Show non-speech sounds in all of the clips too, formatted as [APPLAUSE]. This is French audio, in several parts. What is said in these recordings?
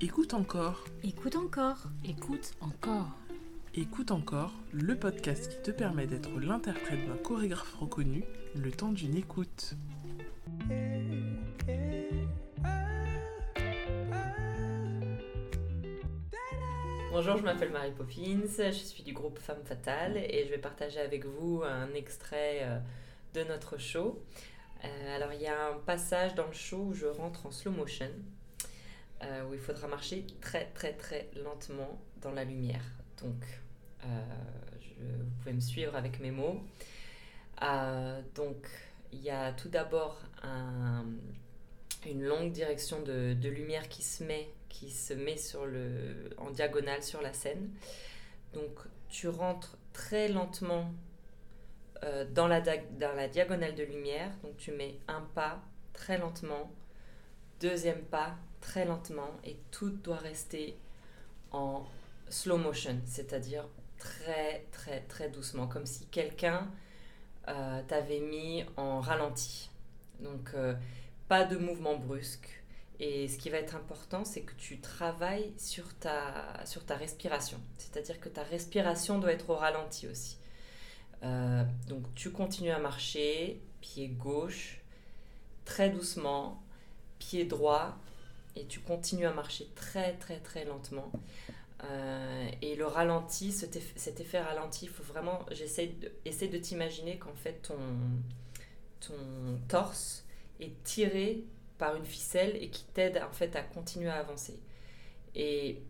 Écoute encore. Écoute encore. Écoute encore. Écoute encore, le podcast qui te permet d'être l'interprète d'un chorégraphe reconnu le temps d'une écoute. Bonjour, je m'appelle Marie Poppins, je suis du groupe Femme Fatale et je vais partager avec vous un extrait euh, de notre show. Euh, alors il y a un passage dans le show où je rentre en slow motion, euh, où il faudra marcher très très très lentement dans la lumière. Donc je- vous pouvez me suivre avec mes mots. donc il y a tout d'abord un- une longue direction de, lumière qui se met, qui se met en diagonale sur la scène. Donc tu rentres très lentement euh, dans la diagonale de lumière. Donc tu mets un pas très lentement, deuxième pas très lentement, et tout doit rester en slow motion, c'est-à-dire très très très doucement, comme si quelqu'un euh, t'avait mis en ralenti. Donc euh, pas de mouvement brusque. Et ce qui va être important, c'est que tu travailles sur ta, sur ta respiration. C'est-à-dire que ta respiration doit être au ralenti aussi. Euh, donc tu continues à marcher, pied gauche, très doucement, pied droit, et tu continues à marcher très très très lentement. Euh, et le ralenti, cet eff- cet effet ralenti, il faut vraiment, j'essaie de, essaie de t'imaginer qu'en fait ton, ton torse est tiré par une ficelle et qui t'aide en fait à continuer à avancer. Et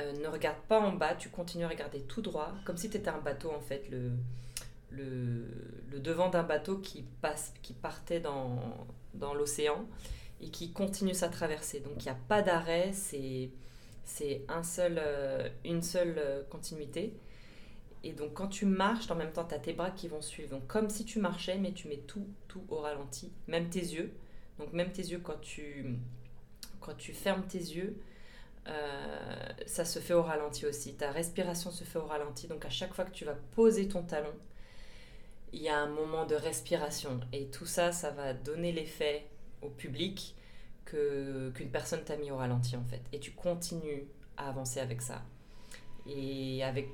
euh, ne regarde pas en bas, tu continues à regarder tout droit, comme si tu étais un bateau en fait, le, le, le devant d'un bateau qui, passe, qui partait dans, dans l'océan et qui continue sa traversée. Donc il n'y a pas d'arrêt, c'est, un seul, euh, une seule euh, continuité. Et donc quand tu marches, en même temps, tu as tes bras qui vont suivre. Donc comme si tu marchais, mais tu mets tout, tout au ralenti, même tes yeux. Donc même tes yeux, quand tu, quand tu fermes tes yeux, euh, ça se fait au ralenti aussi. Ta respiration se fait au ralenti. Donc à chaque fois que tu vas poser ton talon, il y a un moment de respiration. Et tout ça, ça va donner l'effet au public qu'une personne t'a mis au ralenti en fait. Et tu continues à avancer avec ça. Et avec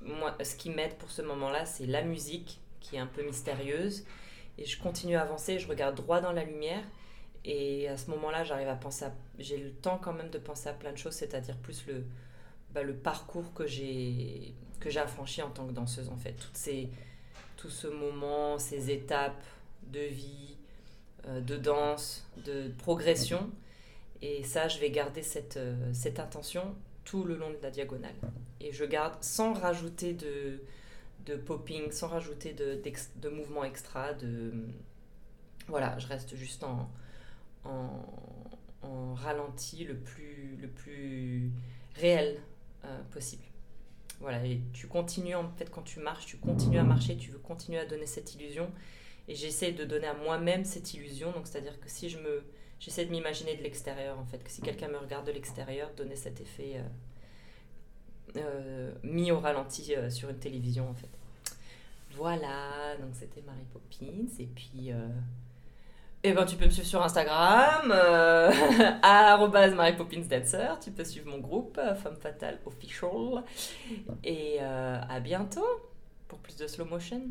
moi, ce qui m'aide pour ce moment-là, c'est la musique qui est un peu mystérieuse. Et je continue à avancer, je regarde droit dans la lumière. Et à ce moment-là, j'arrive à penser à... J'ai le temps quand même de penser à plein de choses, c'est-à-dire plus le, bah, le parcours que j'ai que j'ai affranchi en tant que danseuse, en fait. Toutes ces, tout ce moment, ces étapes de vie, de danse, de progression. Et ça, je vais garder cette, euh, cette intention tout le long de la diagonale. Et je garde sans rajouter de, popping, sans rajouter de, de mouvements extra. De, voilà, je reste juste en ralenti le plus, le plus réel euh, possible. Voilà, et tu continues en fait quand tu marches, tu continues à marcher, tu veux continuer à donner cette illusion. Et j'essaie de donner à moi-même cette illusion. Donc c'est-à-dire que si je me, j'essaie de m'imaginer de l'extérieur en fait, que si quelqu'un me regarde de l'extérieur, donner cet effet euh, euh, mis au ralenti euh, sur une télévision en fait. Voilà, donc c'était Marie Poppins et puis. eh ben, tu peux me suivre sur Instagram, euh, [LAUGHS] arrobase Marie Poppins Dancer. Tu peux suivre mon groupe, Femme Fatale Official. Et à bientôt pour plus de slow motion.